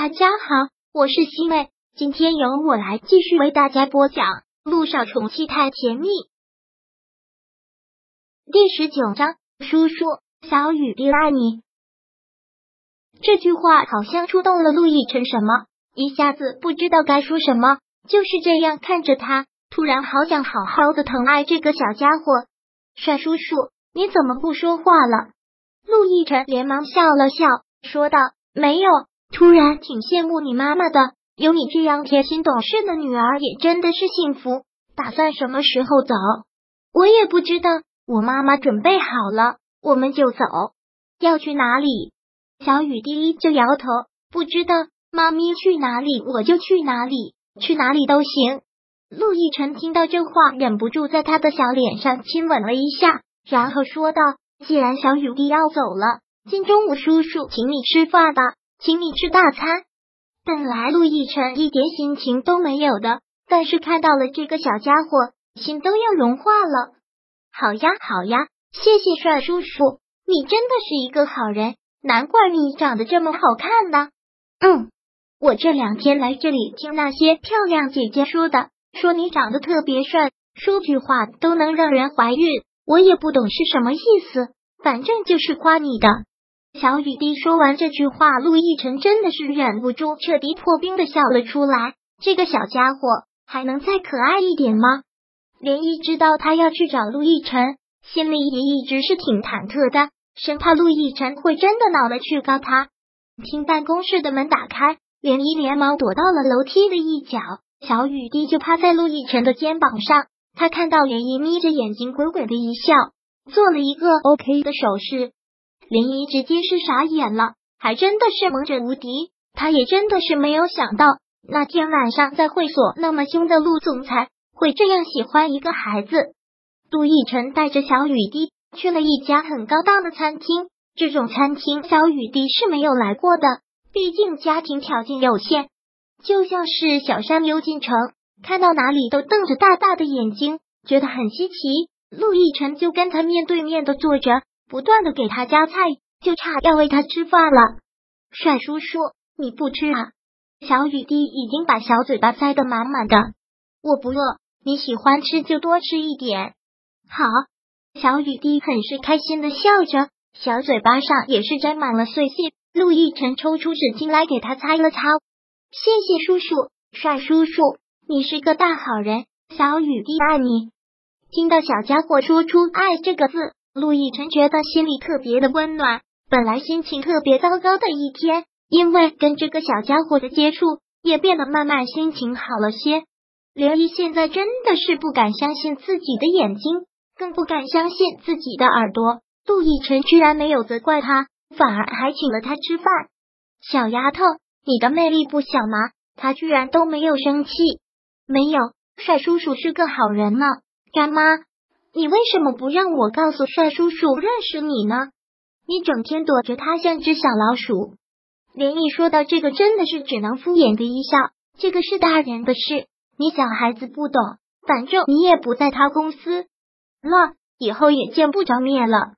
大家好，我是西妹，今天由我来继续为大家播讲《路上宠妻太甜蜜》第十九章。叔叔，小雨滴爱你。这句话好像触动了陆亦辰，什么一下子不知道该说什么，就是这样看着他，突然好想好好的疼爱这个小家伙。帅叔叔，你怎么不说话了？陆亦辰连忙笑了笑，说道：“没有。”突然挺羡慕你妈妈的，有你这样贴心懂事的女儿也真的是幸福。打算什么时候走？我也不知道。我妈妈准备好了，我们就走。要去哪里？小雨滴就摇头，不知道。妈咪去哪里，我就去哪里，去哪里都行。陆亦辰听到这话，忍不住在他的小脸上亲吻了一下，然后说道：“既然小雨滴要走了，今中午叔叔请你吃饭吧。”请你吃大餐。本来陆亦辰一点心情都没有的，但是看到了这个小家伙，心都要融化了。好呀，好呀，谢谢帅叔叔，你真的是一个好人，难怪你长得这么好看呢。嗯，我这两天来这里听那些漂亮姐姐说的，说你长得特别帅，说句话都能让人怀孕。我也不懂是什么意思，反正就是夸你的。小雨滴说完这句话，陆亦辰真的是忍不住彻底破冰的笑了出来。这个小家伙还能再可爱一点吗？连依知道他要去找陆亦辰，心里也一直是挺忐忑的，生怕陆亦辰会真的恼了去告他。听办公室的门打开，连依连忙躲到了楼梯的一角，小雨滴就趴在陆亦辰的肩膀上。他看到连依眯着眼睛，鬼鬼的一笑，做了一个 OK 的手势。林怡直接是傻眼了，还真的是猛者无敌。他也真的是没有想到，那天晚上在会所那么凶的陆总裁会这样喜欢一个孩子。陆亦辰带着小雨滴去了一家很高档的餐厅，这种餐厅小雨滴是没有来过的，毕竟家庭条件有限。就像是小山溜进城，看到哪里都瞪着大大的眼睛，觉得很稀奇。陆亦辰就跟他面对面的坐着。不断的给他夹菜，就差要喂他吃饭了。帅叔叔，你不吃啊？小雨滴已经把小嘴巴塞得满满的。我不饿，你喜欢吃就多吃一点。好，小雨滴很是开心的笑着，小嘴巴上也是沾满了碎屑。陆亦辰抽出纸巾来给他擦了擦。谢谢叔叔，帅叔叔，你是个大好人。小雨滴爱你。听到小家伙说出“爱”这个字。陆亦辰觉得心里特别的温暖。本来心情特别糟糕的一天，因为跟这个小家伙的接触，也变得慢慢心情好了些。刘毅现在真的是不敢相信自己的眼睛，更不敢相信自己的耳朵。陆亦辰居然没有责怪他，反而还请了他吃饭。小丫头，你的魅力不小嘛！他居然都没有生气。没有，帅叔叔是个好人呢。干妈。你为什么不让我告诉帅叔叔认识你呢？你整天躲着他像只小老鼠。连毅说到这个，真的是只能敷衍的一笑。这个是大人的事，你小孩子不懂。反正你也不在他公司了，以后也见不着面了。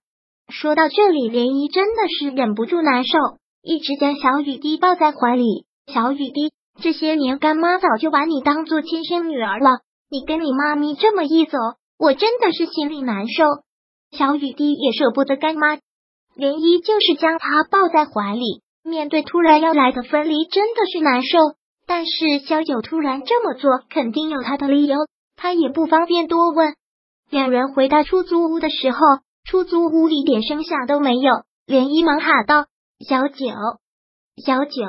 说到这里，连依真的是忍不住难受，一直将小雨滴抱在怀里。小雨滴，这些年干妈早就把你当做亲生女儿了，你跟你妈咪这么一走。我真的是心里难受，小雨滴也舍不得干妈，涟漪就是将她抱在怀里。面对突然要来的分离，真的是难受。但是小九突然这么做，肯定有他的理由，他也不方便多问。两人回到出租屋的时候，出租屋一点声响都没有。涟漪忙喊道：“小九，小九！”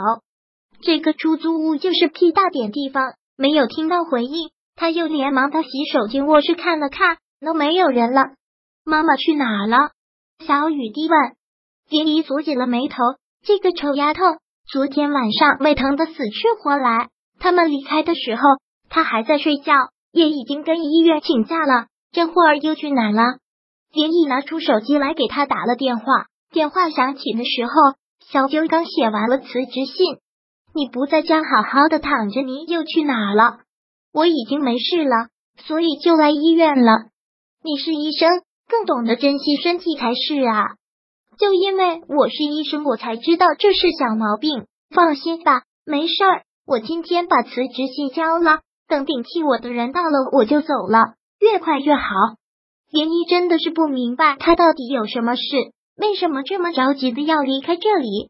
这个出租屋就是屁大点地方，没有听到回应。他又连忙到洗手间卧室看了看，都没有人了。妈妈去哪了？小雨滴问。林姨锁紧了眉头，这个丑丫头昨天晚上胃疼的死去活来。他们离开的时候，她还在睡觉，也已经跟医院请假了。这会儿又去哪了？林毅拿出手机来给他打了电话。电话响起的时候，小九刚写完了辞职信。你不在家好好的躺着，你又去哪了？我已经没事了，所以就来医院了。你是医生，更懂得珍惜身体才是啊！就因为我是医生，我才知道这是小毛病。放心吧，没事儿，我今天把辞职信交了，等顶替我的人到了我就走了，越快越好。林一真的是不明白他到底有什么事，为什么这么着急的要离开这里？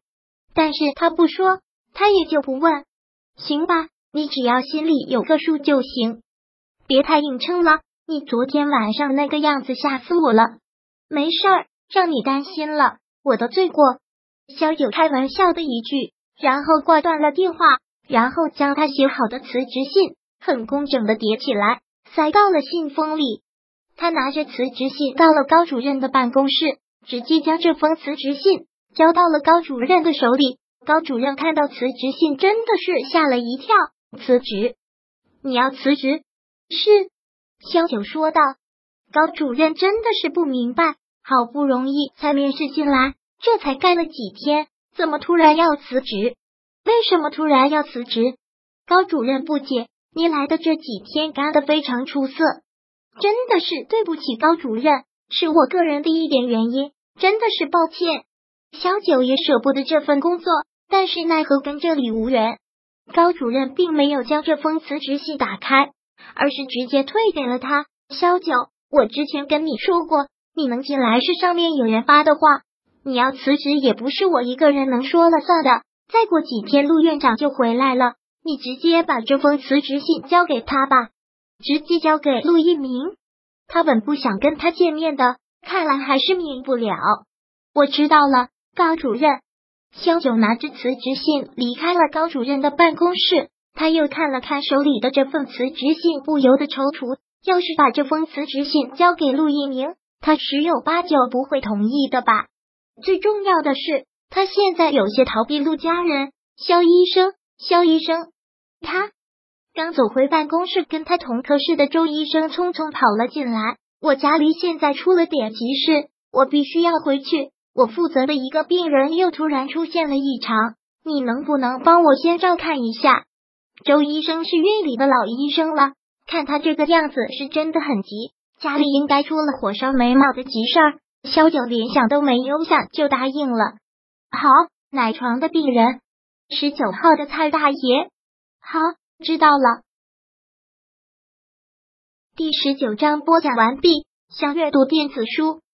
但是他不说，他也就不问。行吧，你只要心里有个数就行，别太硬撑了。你昨天晚上那个样子吓死我了。没事儿，让你担心了，我的罪过。肖九开玩笑的一句，然后挂断了电话，然后将他写好的辞职信很工整的叠起来，塞到了信封里。他拿着辞职信到了高主任的办公室，直接将这封辞职信交到了高主任的手里。高主任看到辞职信，真的是吓了一跳。辞职？你要辞职？是，萧九说道。高主任真的是不明白，好不容易才面试进来，这才干了几天，怎么突然要辞职？为什么突然要辞职？高主任不解。你来的这几天干的非常出色。真的是对不起，高主任，是我个人的一点原因，真的是抱歉。小九也舍不得这份工作，但是奈何跟这里无缘。高主任并没有将这封辞职信打开，而是直接退给了他。萧九，我之前跟你说过，你能进来是上面有人发的话，你要辞职也不是我一个人能说了算的。再过几天，陆院长就回来了，你直接把这封辞职信交给他吧。直接交给陆一鸣，他本不想跟他见面的，看来还是免不了。我知道了，高主任。萧九拿着辞职信离开了高主任的办公室，他又看了看手里的这份辞职信，不由得踌躇。要是把这封辞职信交给陆一鸣，他十有八九不会同意的吧？最重要的是，他现在有些逃避陆家人。萧医生，萧医生，他。刚走回办公室，跟他同科室的周医生匆匆跑了进来。我家里现在出了点急事，我必须要回去。我负责的一个病人又突然出现了异常，你能不能帮我先照看一下？周医生是院里的老医生了，看他这个样子是真的很急，家里应该出了火烧眉毛的急事儿。萧九连想都没有想就答应了。好，奶床的病人，十九号的蔡大爷。好。知道了。第十九章播讲完毕。想阅读电子书，